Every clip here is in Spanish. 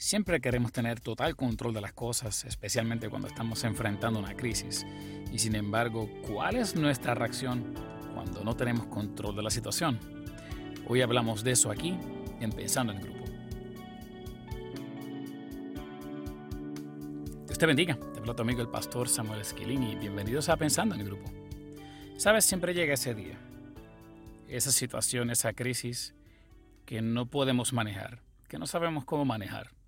Siempre queremos tener total control de las cosas, especialmente cuando estamos enfrentando una crisis. Y sin embargo, ¿cuál es nuestra reacción cuando no tenemos control de la situación? Hoy hablamos de eso aquí, empezando en el grupo. Dios te bendiga. Te habla tu amigo el pastor Samuel Esquilini y bienvenidos a Pensando en el grupo. Sabes, siempre llega ese día, esa situación, esa crisis que no podemos manejar, que no sabemos cómo manejar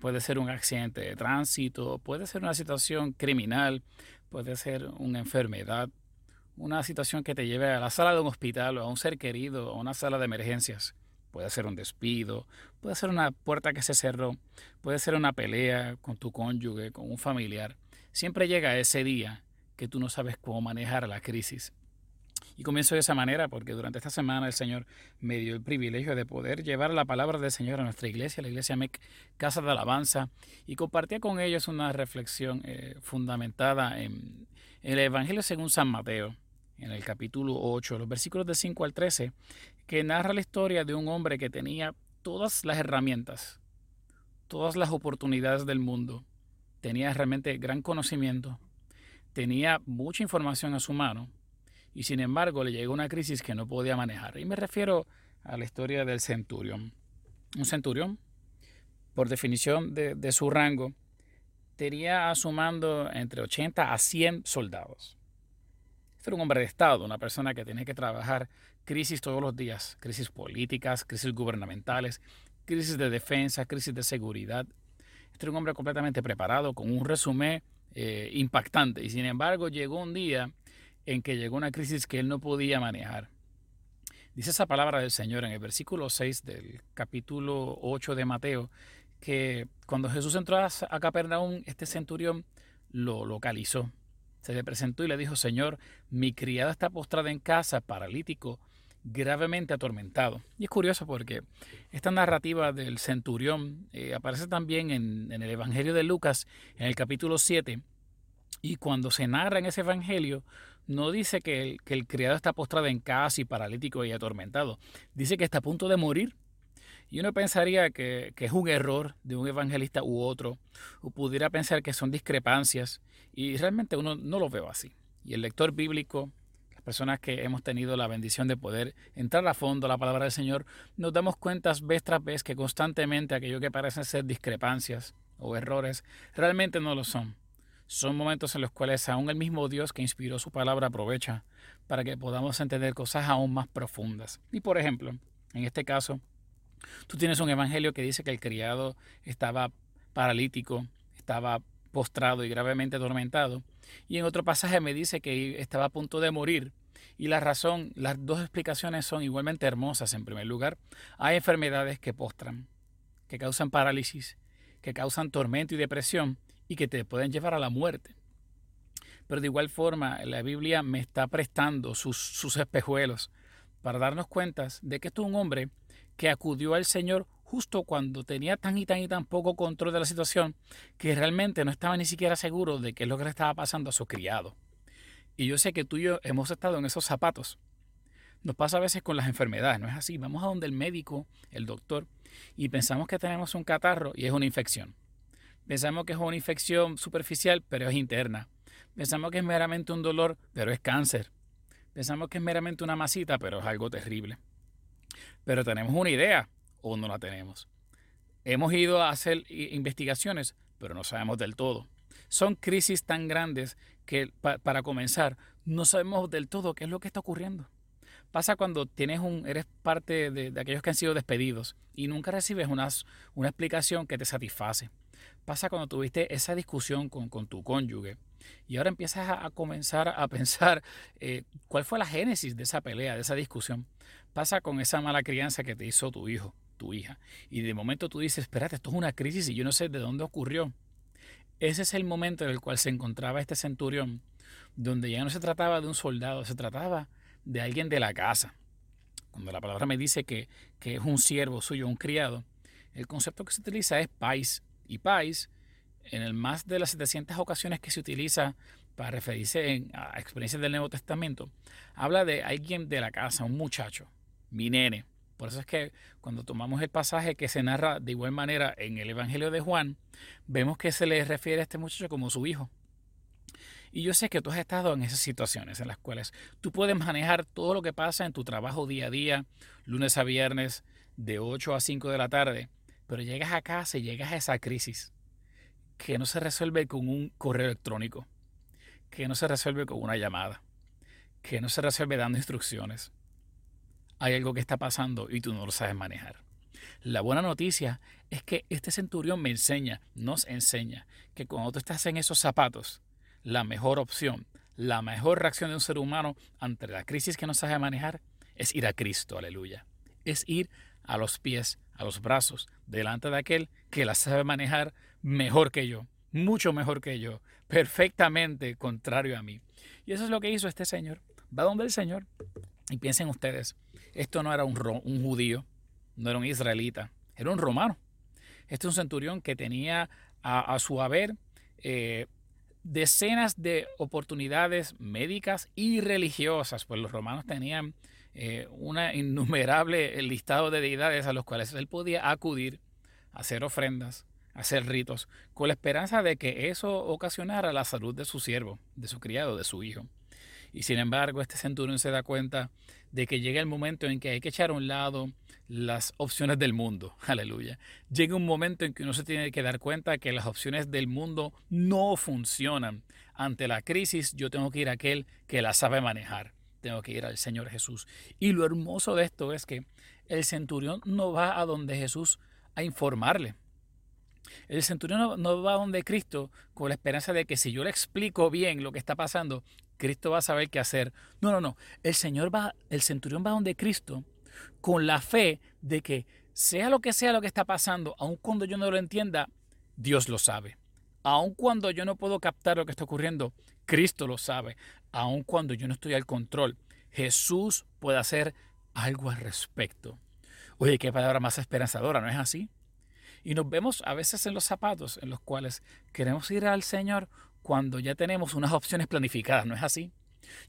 Puede ser un accidente de tránsito, puede ser una situación criminal, puede ser una enfermedad, una situación que te lleve a la sala de un hospital o a un ser querido a una sala de emergencias. Puede ser un despido, puede ser una puerta que se cerró, puede ser una pelea con tu cónyuge, con un familiar. Siempre llega ese día que tú no sabes cómo manejar la crisis. Y comienzo de esa manera porque durante esta semana el Señor me dio el privilegio de poder llevar la palabra del Señor a nuestra iglesia, la iglesia MEC Casa de Alabanza, y compartía con ellos una reflexión eh, fundamentada en, el Evangelio según San Mateo, en el capítulo 8, los versículos de 5 al 13, que narra la historia de un hombre que tenía todas las herramientas, todas las oportunidades del mundo, tenía realmente gran conocimiento, tenía mucha información a su mano, y sin embargo le llegó una crisis que no podía manejar. Y me refiero a la historia del centurión. Un centurión, por definición de, su rango, tenía a su mando entre 80 a 100 soldados. Este era un hombre de Estado, una persona que tenía que trabajar crisis todos los días, crisis políticas, crisis gubernamentales, crisis de defensa, crisis de seguridad. Este era un hombre completamente preparado, con un resumen eh, impactante. Y sin embargo llegó un día en que llegó una crisis que él no podía manejar. Dice esa palabra del Señor en el versículo 6 del capítulo 8 de Mateo, que cuando Jesús entró a Capernaum, este centurión lo localizó. Se le presentó y le dijo, Señor, mi criada está postrada en casa, paralítico, gravemente atormentado. Y es curioso porque esta narrativa del centurión eh, aparece también en, en, el Evangelio de Lucas, en el capítulo 7, y cuando se narra en ese Evangelio, no dice que el, criado está postrado en casa y paralítico y atormentado. Dice que está a punto de morir. Y uno pensaría que, es un error de un evangelista u otro, o pudiera pensar que son discrepancias, y realmente uno no lo veo así. Y el lector bíblico, las personas que hemos tenido la bendición de poder entrar a fondo a la palabra del Señor, nos damos cuenta vez tras vez que constantemente aquello que parecen ser discrepancias o errores, realmente no lo son. Son momentos en los cuales aún el mismo Dios que inspiró su palabra aprovecha para que podamos entender cosas aún más profundas. Y por ejemplo, en este caso, tú tienes un evangelio que dice que el criado estaba paralítico, estaba postrado y gravemente atormentado. Y en otro pasaje me dice que estaba a punto de morir. Y la razón, las dos explicaciones son igualmente hermosas. En primer lugar, hay enfermedades que postran, que causan parálisis, que causan tormento y depresión y que te pueden llevar a la muerte. Pero de igual forma, la Biblia me está prestando sus, espejuelos para darnos cuenta de que esto es un hombre que acudió al Señor justo cuando tenía tan y tan y tan poco control de la situación que realmente no estaba ni siquiera seguro de qué es lo que le estaba pasando a su criado. Y yo sé que tú y yo hemos estado en esos zapatos. Nos pasa a veces con las enfermedades, ¿no es así? Vamos a donde el médico, el doctor, y pensamos que tenemos un catarro y es una infección. Pensamos que es una infección superficial, pero es interna. Pensamos que es meramente un dolor, pero es cáncer. Pensamos que es meramente una masita, pero es algo terrible. Pero tenemos una idea o no la tenemos. Hemos ido a hacer investigaciones, pero no sabemos del todo. Son crisis tan grandes que para comenzar no sabemos del todo qué es lo que está ocurriendo. Pasa cuando tienes un, eres parte de, aquellos que han sido despedidos y nunca recibes una explicación que te satisface pasa cuando tuviste esa discusión con, tu cónyuge y ahora empiezas a, comenzar a pensar eh, cuál fue la génesis de esa pelea, de esa discusión. Pasa con esa mala crianza que te hizo tu hijo, tu hija. Y de momento tú dices, espérate, esto es una crisis y yo no sé de dónde ocurrió. Ese es el momento en el cual se encontraba este centurión, donde ya no se trataba de un soldado, se trataba de alguien de la casa. Cuando la palabra me dice que, que es un siervo suyo, un criado, el concepto que se utiliza es pais, y pais, en el más de las 700 ocasiones que se utiliza para referirse a experiencias del Nuevo Testamento, habla de alguien de la casa, un muchacho, mi nene, Por eso es que cuando tomamos el pasaje que se narra de igual manera en el Evangelio de Juan, vemos que se le refiere a este muchacho como su hijo. Y yo sé que tú has estado en esas situaciones en las cuales tú puedes manejar todo lo que pasa en tu trabajo día a día, lunes a viernes, de 8 a 5 de la tarde, pero llegas a casa y llegas a esa crisis que no se resuelve con un correo electrónico, que no se resuelve con una llamada, que no se resuelve dando instrucciones. Hay algo que está pasando y tú no lo sabes manejar. La buena noticia es que este centurión me enseña, nos enseña, que cuando tú estás en esos zapatos, la mejor opción, la mejor reacción de un ser humano ante la crisis que no sabe manejar es ir a Cristo, aleluya. Es ir a los pies, a los brazos, delante de aquel que la sabe manejar mejor que yo, mucho mejor que yo, perfectamente contrario a mí. Y eso es lo que hizo este señor. Va donde el Señor. Y piensen ustedes, esto no era un, un judío, no era un israelita, era un romano. Este es un centurión que tenía a, su haber eh, decenas de oportunidades médicas y religiosas, pues los romanos tenían eh, una innumerable listado de deidades a los cuales él podía acudir, hacer ofrendas, hacer ritos, con la esperanza de que eso ocasionara la salud de su siervo, de su criado, de su hijo. Y sin embargo, este centurión se da cuenta de que llega el momento en que hay que echar a un lado las opciones del mundo. Aleluya. Llega un momento en que uno se tiene que dar cuenta que las opciones del mundo no funcionan. Ante la crisis yo tengo que ir a aquel que la sabe manejar. Tengo que ir al Señor Jesús. Y lo hermoso de esto es que el centurión no va a donde Jesús a informarle. El centurión no, va a donde Cristo con la esperanza de que si yo le explico bien lo que está pasando, Cristo va a saber qué hacer. No, no, no. El Señor va, el centurión va donde Cristo con la fe de que sea lo que sea lo que está pasando, aun cuando yo no lo entienda, Dios lo sabe. Aun cuando yo no puedo captar lo que está ocurriendo, Cristo lo sabe. Aun cuando yo no estoy al control, Jesús puede hacer algo al respecto. Oye, qué palabra más esperanzadora, ¿no es así? Y nos vemos a veces en los zapatos en los cuales queremos ir al Señor cuando ya tenemos unas opciones planificadas, ¿no es así?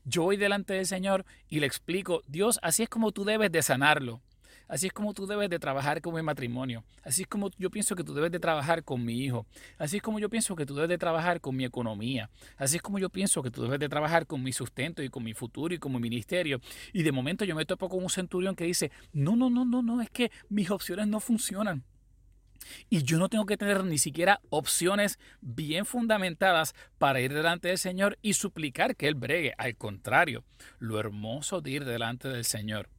Yo voy delante del Señor y le explico, Dios, así es como tú debes de sanarlo. Así es como tú debes de trabajar con mi matrimonio. Así es como yo pienso que tú debes de trabajar con mi hijo. Así es como yo pienso que tú debes de trabajar con mi economía. Así es como yo pienso que tú debes de trabajar con mi sustento y con mi futuro y con mi ministerio. Y de momento yo me topo con un centurión que dice, no, no, no, no, no, es que mis opciones no funcionan. Y yo no tengo que tener ni siquiera opciones bien fundamentadas para ir delante del Señor y suplicar que Él bregue. Al contrario, lo hermoso de ir delante del Señor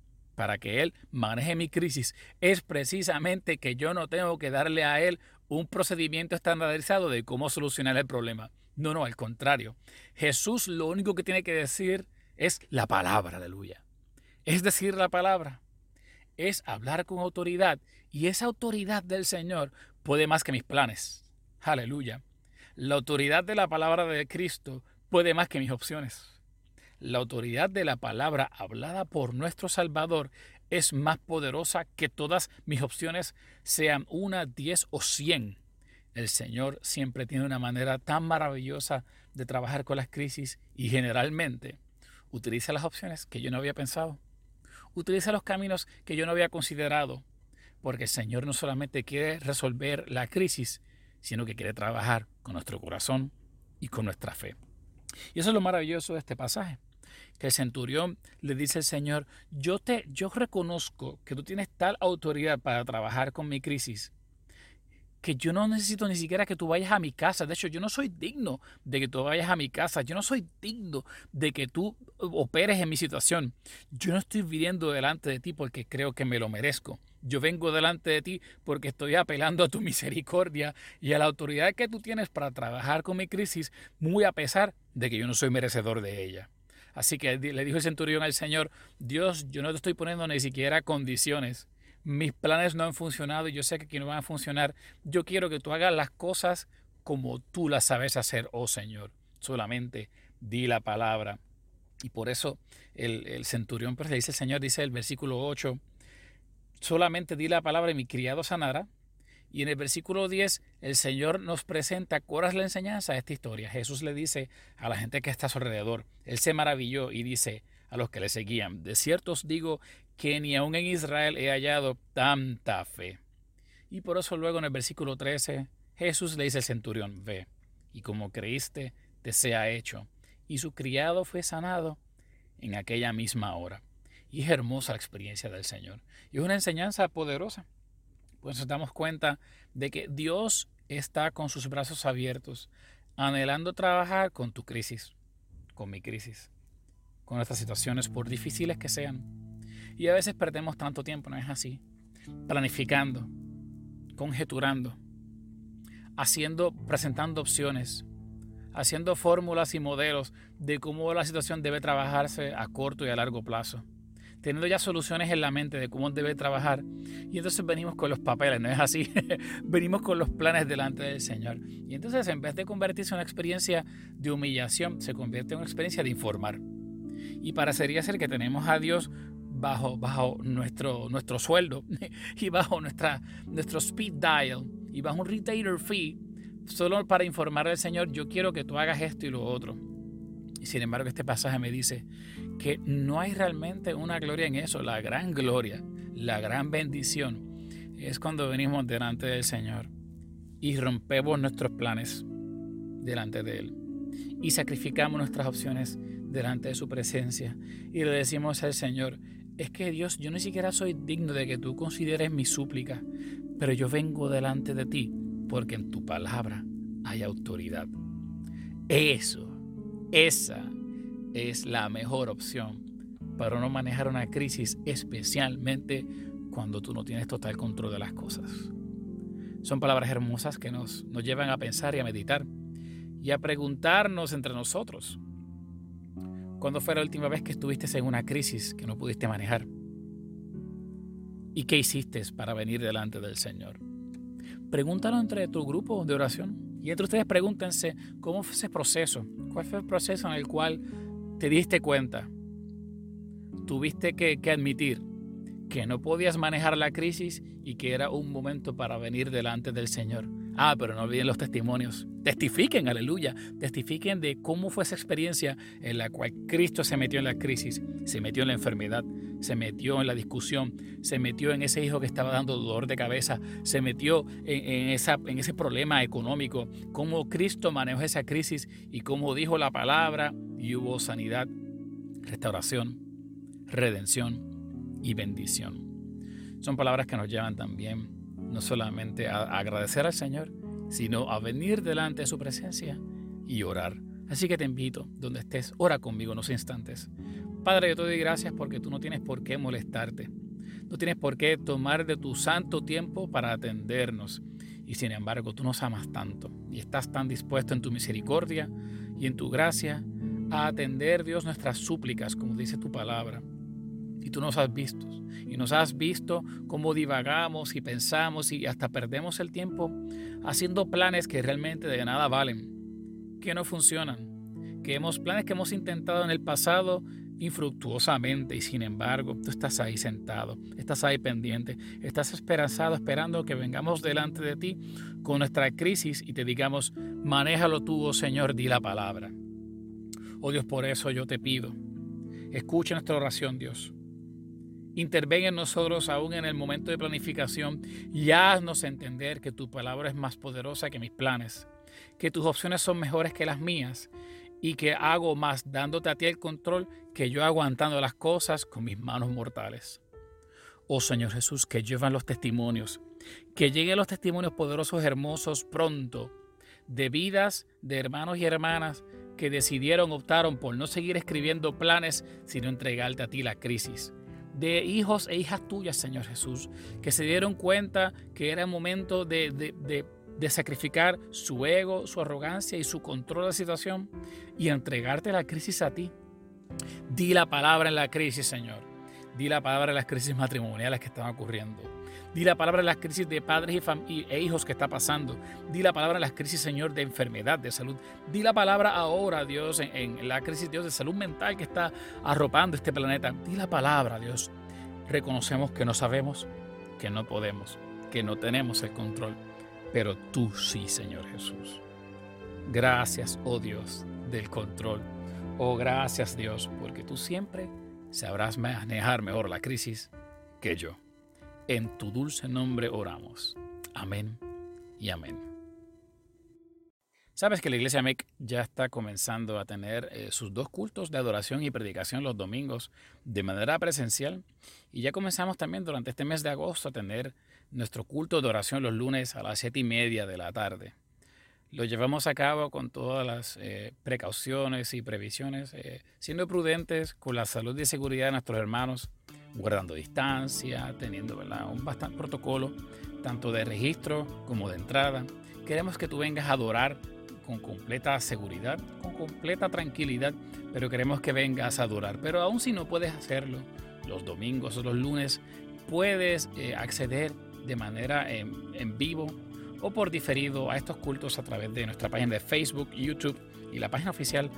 para que Él maneje mi crisis es precisamente que yo no tengo que darle a Él un procedimiento estandarizado de cómo solucionar el problema. No, no, al contrario. Jesús lo único que tiene que decir es la palabra, aleluya. Es decir, la palabra es hablar con autoridad y esa autoridad del Señor puede más que mis planes. Aleluya. La autoridad de la palabra de Cristo puede más que mis opciones. La autoridad de la palabra hablada por nuestro Salvador es más poderosa que todas mis opciones, sean una, diez o cien. El Señor siempre tiene una manera tan maravillosa de trabajar con las crisis y generalmente utiliza las opciones que yo no había pensado utiliza los caminos que yo no había considerado, porque el Señor no solamente quiere resolver la crisis, sino que quiere trabajar con nuestro corazón y con nuestra fe. Y eso es lo maravilloso de este pasaje, que el centurión le dice al Señor, yo te yo reconozco que tú tienes tal autoridad para trabajar con mi crisis que yo no necesito ni siquiera que tú vayas a mi casa. De hecho, yo no soy digno de que tú vayas a mi casa. Yo no soy digno de que tú operes en mi situación. Yo no estoy viviendo delante de ti porque creo que me lo merezco. Yo vengo delante de ti porque estoy apelando a tu misericordia y a la autoridad que tú tienes para trabajar con mi crisis, muy a pesar de que yo no soy merecedor de ella. Así que le dijo el centurión al Señor, Dios, yo no te estoy poniendo ni siquiera condiciones mis planes no han funcionado y yo sé que aquí no van a funcionar. Yo quiero que tú hagas las cosas como tú las sabes hacer, oh Señor. Solamente di la palabra. Y por eso el, centurión, pues le dice el Señor, dice el versículo 8, solamente di la palabra y mi criado sanará. Y en el versículo 10, el Señor nos presenta es la enseñanza de esta historia. Jesús le dice a la gente que está a su alrededor, Él se maravilló y dice a los que le seguían, de cierto os digo que ni aún en Israel he hallado tanta fe. Y por eso luego en el versículo 13 Jesús le dice al centurión, ve, y como creíste, te sea hecho. Y su criado fue sanado en aquella misma hora. Y es hermosa la experiencia del Señor. Y es una enseñanza poderosa. Pues nos damos cuenta de que Dios está con sus brazos abiertos, anhelando trabajar con tu crisis, con mi crisis, con nuestras situaciones, por difíciles que sean. Y a veces perdemos tanto tiempo, ¿no es así? Planificando, conjeturando, haciendo, presentando opciones, haciendo fórmulas y modelos de cómo la situación debe trabajarse a corto y a largo plazo. Teniendo ya soluciones en la mente de cómo debe trabajar. Y entonces venimos con los papeles, ¿no es así? venimos con los planes delante del Señor. Y entonces en vez de convertirse en una experiencia de humillación, se convierte en una experiencia de informar. Y parecería ser que tenemos a Dios bajo, bajo nuestro, nuestro sueldo y bajo nuestra, nuestro speed dial y bajo un retailer fee solo para informar al Señor, yo quiero que tú hagas esto y lo otro. Y sin embargo, este pasaje me dice que no hay realmente una gloria en eso. La gran gloria, la gran bendición es cuando venimos delante del Señor y rompemos nuestros planes delante de Él y sacrificamos nuestras opciones delante de su presencia y le decimos al Señor, es que Dios, yo ni siquiera soy digno de que tú consideres mi súplica, pero yo vengo delante de ti porque en tu palabra hay autoridad. Eso, esa es la mejor opción para no manejar una crisis, especialmente cuando tú no tienes total control de las cosas. Son palabras hermosas que nos, nos llevan a pensar y a meditar y a preguntarnos entre nosotros, ¿Cuándo fue la última vez que estuviste en una crisis que no pudiste manejar? ¿Y qué hiciste para venir delante del Señor? Pregúntalo entre tu grupo de oración. Y entre ustedes pregúntense cómo fue ese proceso. ¿Cuál fue el proceso en el cual te diste cuenta? Tuviste que, admitir que no podías manejar la crisis y que era un momento para venir delante del Señor. Ah, pero no olviden los testimonios. Testifiquen, aleluya. Testifiquen de cómo fue esa experiencia en la cual Cristo se metió en la crisis, se metió en la enfermedad, se metió en la discusión, se metió en ese hijo que estaba dando dolor de cabeza, se metió en, ese problema económico, cómo Cristo manejó esa crisis y cómo dijo la palabra y hubo sanidad, restauración, redención y bendición. Son palabras que nos llevan también no solamente a agradecer al Señor, sino a venir delante de su presencia y orar. Así que te invito, donde estés, ora conmigo unos instantes. Padre, yo te doy gracias porque tú no tienes por qué molestarte. No tienes por qué tomar de tu santo tiempo para atendernos. Y sin embargo, tú nos amas tanto y estás tan dispuesto en tu misericordia y en tu gracia a atender, Dios, nuestras súplicas, como dice tu palabra. Y tú nos has visto. Y nos has visto cómo divagamos y pensamos y hasta perdemos el tiempo haciendo planes que realmente de nada valen, que no funcionan, que hemos planes que hemos intentado en el pasado infructuosamente y sin embargo tú estás ahí sentado, estás ahí pendiente, estás esperanzado esperando que vengamos delante de ti con nuestra crisis y te digamos, manéjalo tú, oh Señor, di la palabra. Oh Dios, por eso yo te pido, escucha nuestra oración, Dios. Interven en nosotros aún en el momento de planificación y haznos entender que tu palabra es más poderosa que mis planes, que tus opciones son mejores que las mías y que hago más dándote a ti el control que yo aguantando las cosas con mis manos mortales. Oh Señor Jesús, que llevan los testimonios, que lleguen los testimonios poderosos, hermosos pronto, de vidas de hermanos y hermanas que decidieron, optaron por no seguir escribiendo planes, sino entregarte a ti la crisis de hijos e hijas tuyas, Señor Jesús, que se dieron cuenta que era momento de, de, sacrificar su ego, su arrogancia y su control de la situación y entregarte la crisis a ti. Di la palabra en la crisis, Señor. Di la palabra en las crisis matrimoniales que están ocurriendo. Di la palabra en las crisis de padres y, e hijos que está pasando. Di la palabra en las crisis, Señor, de enfermedad, de salud. Di la palabra ahora, Dios, en, en la crisis, Dios, de salud mental que está arropando este planeta. Di la palabra, Dios. Reconocemos que no sabemos, que no podemos, que no tenemos el control, pero tú sí, Señor Jesús. Gracias, oh Dios, del control. Oh, gracias, Dios, porque tú siempre sabrás manejar mejor la crisis que yo. En tu dulce nombre oramos. Amén y amén. Sabes que la iglesia MEC ya está comenzando a tener eh, sus dos cultos de adoración y predicación los domingos de manera presencial y ya comenzamos también durante este mes de agosto a tener nuestro culto de oración los lunes a las siete y media de la tarde. Lo llevamos a cabo con todas las eh, precauciones y previsiones, eh, siendo prudentes con la salud y seguridad de nuestros hermanos, guardando distancia, teniendo un bastante protocolo, tanto de registro como de entrada. Queremos que tú vengas a adorar con completa seguridad, con completa tranquilidad, pero queremos que vengas a adorar. Pero aún si no puedes hacerlo los domingos o los lunes, puedes eh, acceder de manera en, en vivo o por diferido a estos cultos a través de nuestra página de Facebook, YouTube y la página oficial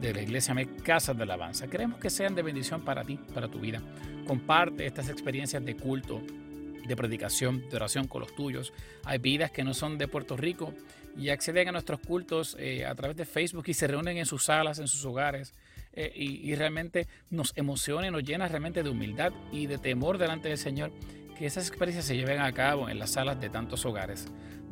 de la Iglesia Me Casas de Alabanza. Queremos que sean de bendición para ti, para tu vida. Comparte estas experiencias de culto de predicación, de oración con los tuyos. Hay vidas que no son de Puerto Rico y acceden a nuestros cultos eh, a través de Facebook y se reúnen en sus salas, en sus hogares. Eh, y, realmente nos emociona y nos llena realmente de humildad y de temor delante del Señor que esas experiencias se lleven a cabo en las salas de tantos hogares.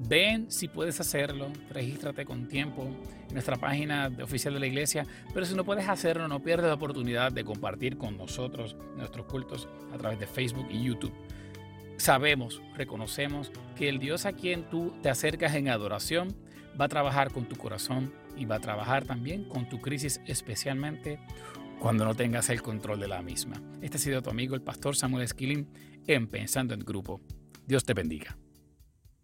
Ven si puedes hacerlo, regístrate con tiempo en nuestra página oficial de la iglesia, pero si no puedes hacerlo, no pierdas la oportunidad de compartir con nosotros nuestros cultos a través de Facebook y YouTube sabemos, reconocemos que el Dios a quien tú te acercas en adoración va a trabajar con tu corazón y va a trabajar también con tu crisis, especialmente cuando no tengas el control de la misma. Este ha sido tu amigo el pastor Samuel Esquilín en Pensando en Grupo. Dios te bendiga.